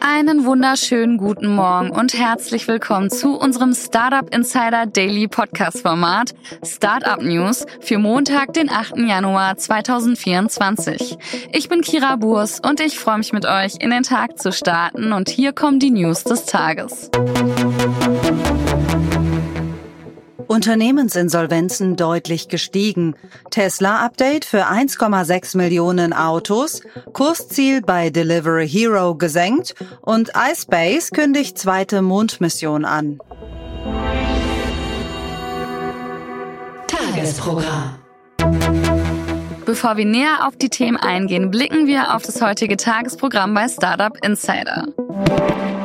Einen wunderschönen guten Morgen und herzlich willkommen zu unserem Startup Insider Daily Podcast Format Startup News für Montag, den 8. Januar 2024. Ich bin Kira Burs und ich freue mich mit euch in den Tag zu starten und hier kommen die News des Tages. Unternehmensinsolvenzen deutlich gestiegen. Tesla-Update für 1,6 Millionen Autos, Kursziel bei Delivery Hero gesenkt und iSpace kündigt zweite Mondmission an. Tagesprogramm. Bevor wir näher auf die Themen eingehen, blicken wir auf das heutige Tagesprogramm bei Startup Insider.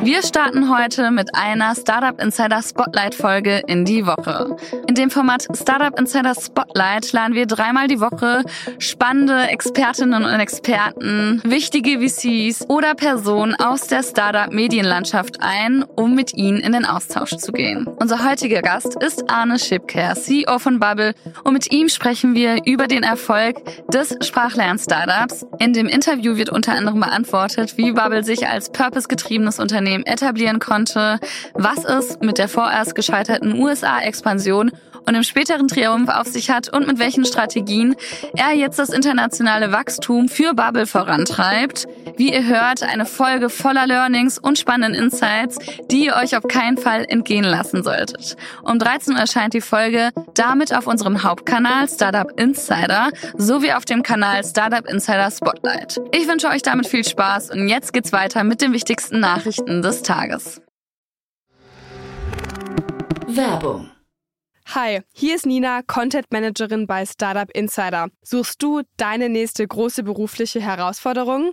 Wir starten heute mit einer Startup Insider Spotlight Folge in die Woche. In dem Format Startup Insider Spotlight laden wir dreimal die Woche spannende Expertinnen und Experten, wichtige VCs oder Personen aus der Startup Medienlandschaft ein, um mit ihnen in den Austausch zu gehen. Unser heutiger Gast ist Arne Schipker, CEO von Bubble und mit ihm sprechen wir über den Erfolg des Sprachlern-Startups. In dem Interview wird unter anderem beantwortet, wie Bubble sich als purpose-getriebenes Unternehmen Unternehmen etablieren konnte, was es mit der vorerst gescheiterten USA-Expansion und im späteren Triumph auf sich hat und mit welchen Strategien er jetzt das internationale Wachstum für Bubble vorantreibt. Wie ihr hört, eine Folge voller Learnings und spannenden Insights, die ihr euch auf keinen Fall entgehen lassen solltet. Um 13 Uhr erscheint die Folge damit auf unserem Hauptkanal Startup Insider sowie auf dem Kanal Startup Insider Spotlight. Ich wünsche euch damit viel Spaß und jetzt geht's weiter mit den wichtigsten Nachrichten des Tages. Werbung. Hi, hier ist Nina, Content Managerin bei Startup Insider. Suchst du deine nächste große berufliche Herausforderung?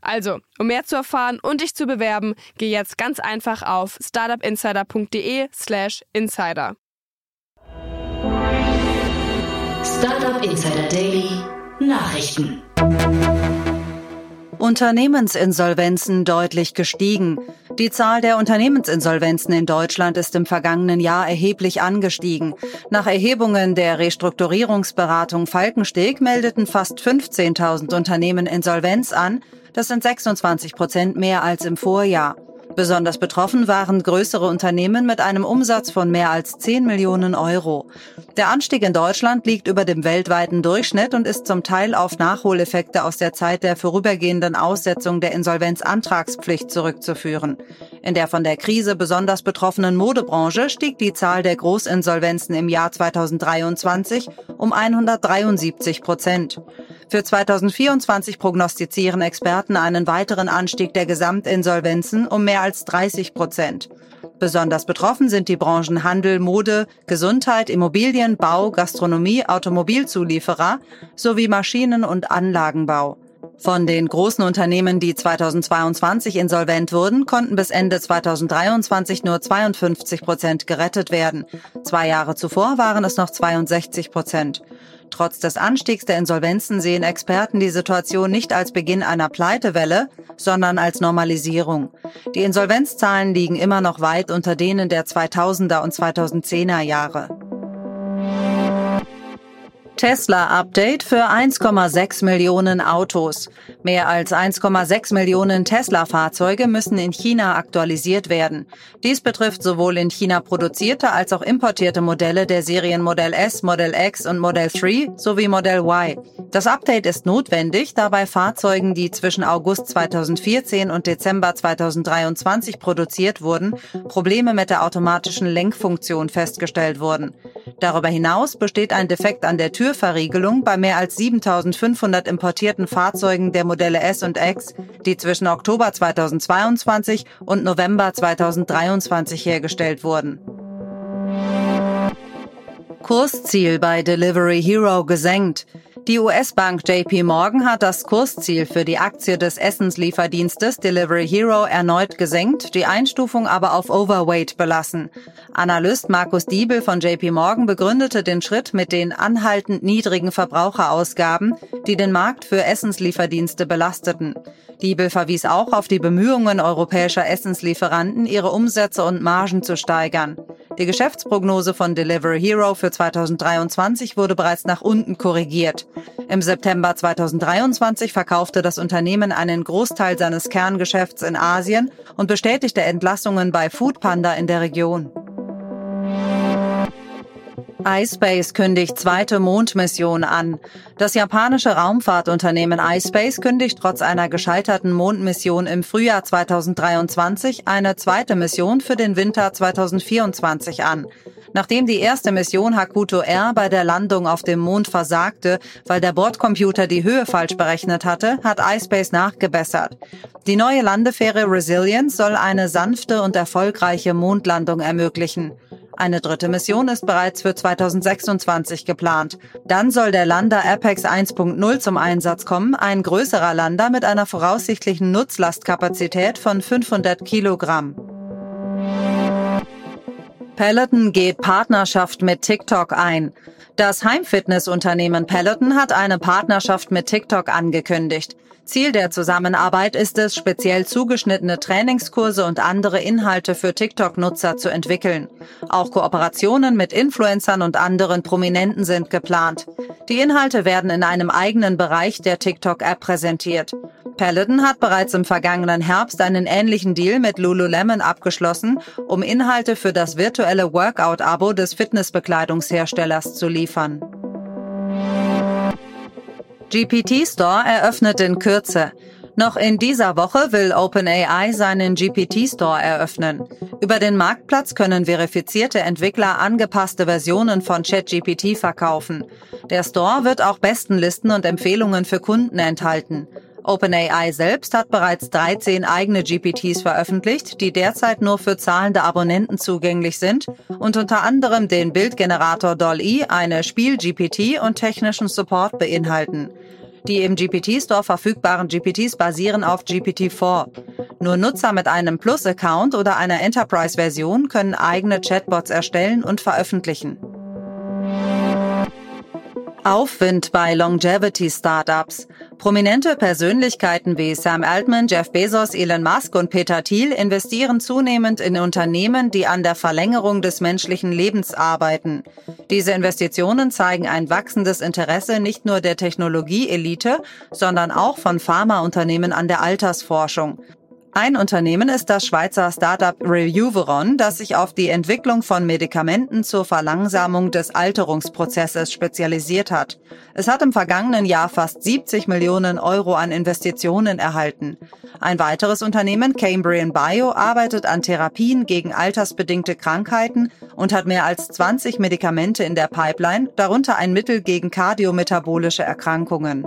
Also, um mehr zu erfahren und dich zu bewerben, geh jetzt ganz einfach auf startupinsider.de/slash insider. Startup Insider Daily Nachrichten. Unternehmensinsolvenzen deutlich gestiegen. Die Zahl der Unternehmensinsolvenzen in Deutschland ist im vergangenen Jahr erheblich angestiegen. Nach Erhebungen der Restrukturierungsberatung Falkensteg meldeten fast 15.000 Unternehmen Insolvenz an. Das sind 26 Prozent mehr als im Vorjahr. Besonders betroffen waren größere Unternehmen mit einem Umsatz von mehr als 10 Millionen Euro. Der Anstieg in Deutschland liegt über dem weltweiten Durchschnitt und ist zum Teil auf Nachholeffekte aus der Zeit der vorübergehenden Aussetzung der Insolvenzantragspflicht zurückzuführen. In der von der Krise besonders betroffenen Modebranche stieg die Zahl der Großinsolvenzen im Jahr 2023 um 173 Prozent. Für 2024 prognostizieren Experten einen weiteren Anstieg der Gesamtinsolvenzen um mehr als 30 Prozent. Besonders betroffen sind die Branchen Handel, Mode, Gesundheit, Immobilien, Bau, Gastronomie, Automobilzulieferer sowie Maschinen- und Anlagenbau. Von den großen Unternehmen, die 2022 insolvent wurden, konnten bis Ende 2023 nur 52 Prozent gerettet werden. Zwei Jahre zuvor waren es noch 62 Prozent. Trotz des Anstiegs der Insolvenzen sehen Experten die Situation nicht als Beginn einer Pleitewelle, sondern als Normalisierung. Die Insolvenzzahlen liegen immer noch weit unter denen der 2000er und 2010er Jahre. Tesla-Update für 1,6 Millionen Autos. Mehr als 1,6 Millionen Tesla-Fahrzeuge müssen in China aktualisiert werden. Dies betrifft sowohl in China produzierte als auch importierte Modelle der Serien Modell S, Modell X und Modell 3 sowie Modell Y. Das Update ist notwendig, da bei Fahrzeugen, die zwischen August 2014 und Dezember 2023 produziert wurden, Probleme mit der automatischen Lenkfunktion festgestellt wurden. Darüber hinaus besteht ein Defekt an der Tür Türverriegelung bei mehr als 7500 importierten Fahrzeugen der Modelle S und X, die zwischen Oktober 2022 und November 2023 hergestellt wurden. Kursziel bei Delivery Hero gesenkt. Die US-Bank JP Morgan hat das Kursziel für die Aktie des Essenslieferdienstes Delivery Hero erneut gesenkt, die Einstufung aber auf Overweight belassen. Analyst Markus Diebel von JP Morgan begründete den Schritt mit den anhaltend niedrigen Verbraucherausgaben, die den Markt für Essenslieferdienste belasteten. Diebel verwies auch auf die Bemühungen europäischer Essenslieferanten, ihre Umsätze und Margen zu steigern. Die Geschäftsprognose von Delivery Hero für 2023 wurde bereits nach unten korrigiert. Im September 2023 verkaufte das Unternehmen einen Großteil seines Kerngeschäfts in Asien und bestätigte Entlassungen bei Foodpanda in der Region iSpace kündigt zweite Mondmission an. Das japanische Raumfahrtunternehmen iSpace kündigt trotz einer gescheiterten Mondmission im Frühjahr 2023 eine zweite Mission für den Winter 2024 an. Nachdem die erste Mission Hakuto R bei der Landung auf dem Mond versagte, weil der Bordcomputer die Höhe falsch berechnet hatte, hat iSpace nachgebessert. Die neue Landefähre Resilience soll eine sanfte und erfolgreiche Mondlandung ermöglichen. Eine dritte Mission ist bereits für 2026 geplant. Dann soll der Lander Apex 1.0 zum Einsatz kommen, ein größerer Lander mit einer voraussichtlichen Nutzlastkapazität von 500 Kilogramm. Peloton geht Partnerschaft mit TikTok ein. Das Heimfitnessunternehmen Peloton hat eine Partnerschaft mit TikTok angekündigt. Ziel der Zusammenarbeit ist es, speziell zugeschnittene Trainingskurse und andere Inhalte für TikTok-Nutzer zu entwickeln. Auch Kooperationen mit Influencern und anderen Prominenten sind geplant. Die Inhalte werden in einem eigenen Bereich der TikTok-App präsentiert. Peloton hat bereits im vergangenen Herbst einen ähnlichen Deal mit Lululemon abgeschlossen, um Inhalte für das virtuelle Workout-Abo des Fitnessbekleidungsherstellers zu liefern. GPT Store eröffnet in Kürze. Noch in dieser Woche will OpenAI seinen GPT Store eröffnen. Über den Marktplatz können verifizierte Entwickler angepasste Versionen von ChatGPT verkaufen. Der Store wird auch Bestenlisten und Empfehlungen für Kunden enthalten. OpenAI selbst hat bereits 13 eigene GPTs veröffentlicht, die derzeit nur für zahlende Abonnenten zugänglich sind und unter anderem den Bildgenerator DALL-E, eine Spiel-GPT und technischen Support beinhalten. Die im GPT-Store verfügbaren GPTs basieren auf GPT-4. Nur Nutzer mit einem Plus-Account oder einer Enterprise-Version können eigene Chatbots erstellen und veröffentlichen. Aufwind bei Longevity-Startups. Prominente Persönlichkeiten wie Sam Altman, Jeff Bezos, Elon Musk und Peter Thiel investieren zunehmend in Unternehmen, die an der Verlängerung des menschlichen Lebens arbeiten. Diese Investitionen zeigen ein wachsendes Interesse nicht nur der Technologieelite, sondern auch von Pharmaunternehmen an der Altersforschung. Ein Unternehmen ist das Schweizer Startup Rejuveron, das sich auf die Entwicklung von Medikamenten zur Verlangsamung des Alterungsprozesses spezialisiert hat. Es hat im vergangenen Jahr fast 70 Millionen Euro an Investitionen erhalten. Ein weiteres Unternehmen, Cambrian Bio, arbeitet an Therapien gegen altersbedingte Krankheiten und hat mehr als 20 Medikamente in der Pipeline, darunter ein Mittel gegen kardiometabolische Erkrankungen.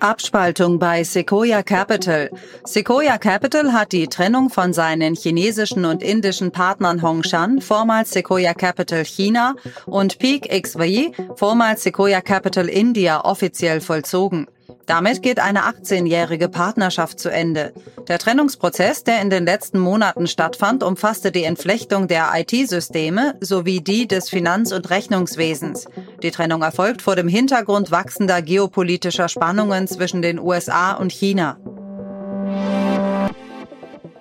Abspaltung bei Sequoia Capital. Sequoia Capital hat die Trennung von seinen chinesischen und indischen Partnern Hongshan, vormals Sequoia Capital China, und Peak XY, vormals Sequoia Capital India, offiziell vollzogen. Damit geht eine 18-jährige Partnerschaft zu Ende. Der Trennungsprozess, der in den letzten Monaten stattfand, umfasste die Entflechtung der IT-Systeme sowie die des Finanz- und Rechnungswesens. Die Trennung erfolgt vor dem Hintergrund wachsender geopolitischer Spannungen zwischen den USA und China.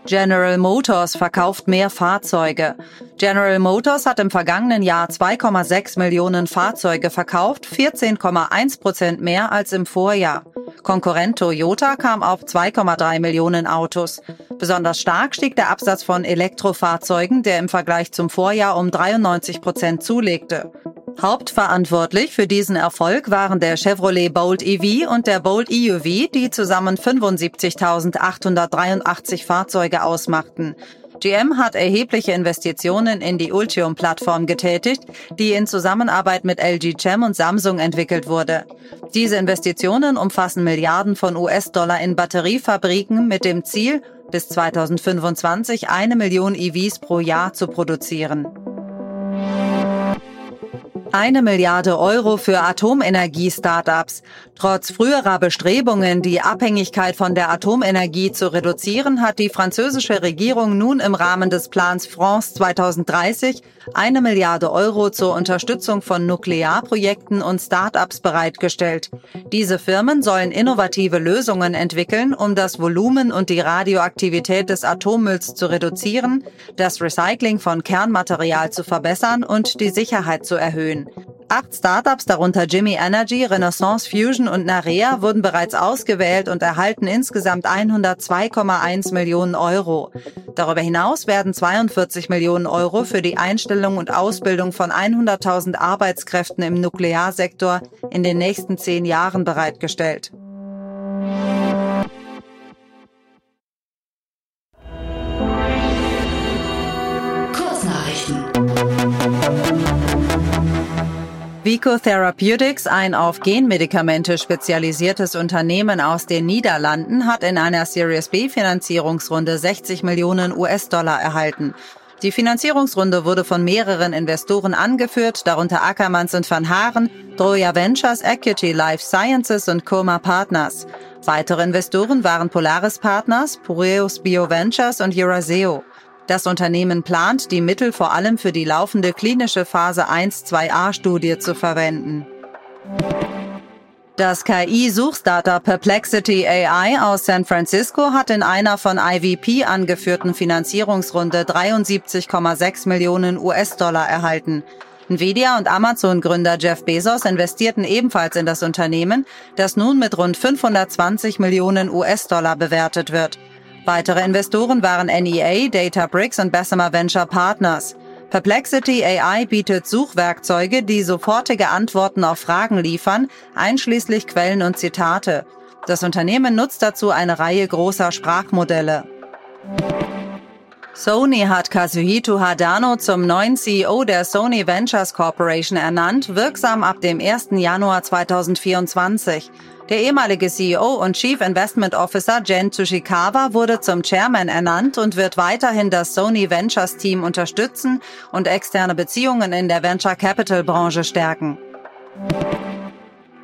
General Motors verkauft mehr Fahrzeuge. General Motors hat im vergangenen Jahr 2,6 Millionen Fahrzeuge verkauft, 14,1 Prozent mehr als im Vorjahr. Konkurrent Toyota kam auf 2,3 Millionen Autos. Besonders stark stieg der Absatz von Elektrofahrzeugen, der im Vergleich zum Vorjahr um 93 Prozent zulegte. Hauptverantwortlich für diesen Erfolg waren der Chevrolet Bolt EV und der Bolt EUV, die zusammen 75.883 Fahrzeuge ausmachten. GM hat erhebliche Investitionen in die Ultium-Plattform getätigt, die in Zusammenarbeit mit LG Chem und Samsung entwickelt wurde. Diese Investitionen umfassen Milliarden von US-Dollar in Batteriefabriken mit dem Ziel, bis 2025 eine Million EVs pro Jahr zu produzieren. Eine Milliarde Euro für Atomenergie-Startups. Trotz früherer Bestrebungen, die Abhängigkeit von der Atomenergie zu reduzieren, hat die französische Regierung nun im Rahmen des Plans France 2030 eine Milliarde Euro zur Unterstützung von Nuklearprojekten und Startups bereitgestellt. Diese Firmen sollen innovative Lösungen entwickeln, um das Volumen und die Radioaktivität des Atommülls zu reduzieren, das Recycling von Kernmaterial zu verbessern und die Sicherheit zu erhöhen. Acht Startups, darunter Jimmy Energy, Renaissance Fusion und Narea, wurden bereits ausgewählt und erhalten insgesamt 102,1 Millionen Euro. Darüber hinaus werden 42 Millionen Euro für die Einstellung und Ausbildung von 100.000 Arbeitskräften im Nuklearsektor in den nächsten zehn Jahren bereitgestellt. Vico Therapeutics, ein auf Genmedikamente spezialisiertes Unternehmen aus den Niederlanden, hat in einer Series B Finanzierungsrunde 60 Millionen US-Dollar erhalten. Die Finanzierungsrunde wurde von mehreren Investoren angeführt, darunter Ackermanns und Van Haaren, Droya Ventures, Equity Life Sciences und Coma Partners. Weitere Investoren waren Polaris Partners, Pureus Bio Ventures und Euraseo. Das Unternehmen plant, die Mittel vor allem für die laufende klinische Phase 1-2a-Studie zu verwenden. Das KI-Suchstartup Perplexity AI aus San Francisco hat in einer von IVP angeführten Finanzierungsrunde 73,6 Millionen US-Dollar erhalten. Nvidia und Amazon-Gründer Jeff Bezos investierten ebenfalls in das Unternehmen, das nun mit rund 520 Millionen US-Dollar bewertet wird. Weitere Investoren waren NEA, Databricks und Bessemer Venture Partners. Perplexity AI bietet Suchwerkzeuge, die sofortige Antworten auf Fragen liefern, einschließlich Quellen und Zitate. Das Unternehmen nutzt dazu eine Reihe großer Sprachmodelle. Sony hat Kazuhito Hadano zum neuen CEO der Sony Ventures Corporation ernannt, wirksam ab dem 1. Januar 2024. Der ehemalige CEO und Chief Investment Officer Jen Tsushikawa wurde zum Chairman ernannt und wird weiterhin das Sony Ventures Team unterstützen und externe Beziehungen in der Venture Capital Branche stärken.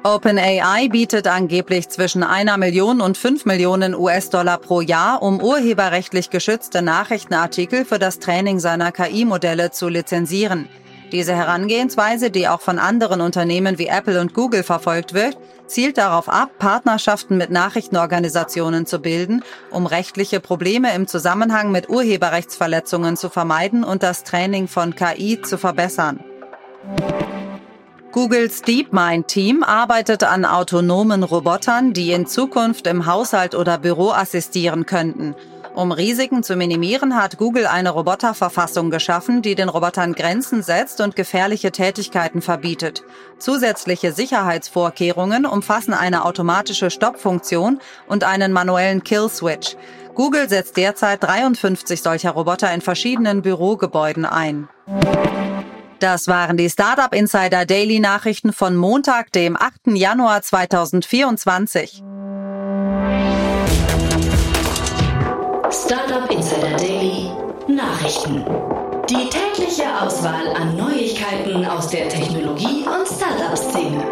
OpenAI bietet angeblich zwischen einer Million und fünf Millionen US-Dollar pro Jahr, um urheberrechtlich geschützte Nachrichtenartikel für das Training seiner KI-Modelle zu lizenzieren. Diese Herangehensweise, die auch von anderen Unternehmen wie Apple und Google verfolgt wird, zielt darauf ab, Partnerschaften mit Nachrichtenorganisationen zu bilden, um rechtliche Probleme im Zusammenhang mit Urheberrechtsverletzungen zu vermeiden und das Training von KI zu verbessern. Googles DeepMind-Team arbeitet an autonomen Robotern, die in Zukunft im Haushalt oder Büro assistieren könnten. Um Risiken zu minimieren, hat Google eine Roboterverfassung geschaffen, die den Robotern Grenzen setzt und gefährliche Tätigkeiten verbietet. Zusätzliche Sicherheitsvorkehrungen umfassen eine automatische Stoppfunktion und einen manuellen Kill-Switch. Google setzt derzeit 53 solcher Roboter in verschiedenen Bürogebäuden ein. Das waren die Startup Insider Daily Nachrichten von Montag, dem 8. Januar 2024. Startup Insider Daily Nachrichten. Die tägliche Auswahl an Neuigkeiten aus der Technologie- und Startup-Szene.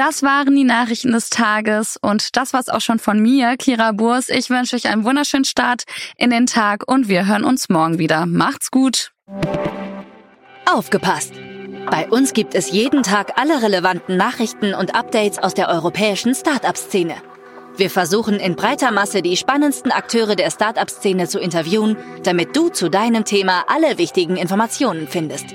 Das waren die Nachrichten des Tages und das war's auch schon von mir, Kira Burs. Ich wünsche euch einen wunderschönen Start in den Tag und wir hören uns morgen wieder. Macht's gut. Aufgepasst! Bei uns gibt es jeden Tag alle relevanten Nachrichten und Updates aus der europäischen Startup-Szene. Wir versuchen in breiter Masse die spannendsten Akteure der Startup-Szene zu interviewen, damit du zu deinem Thema alle wichtigen Informationen findest.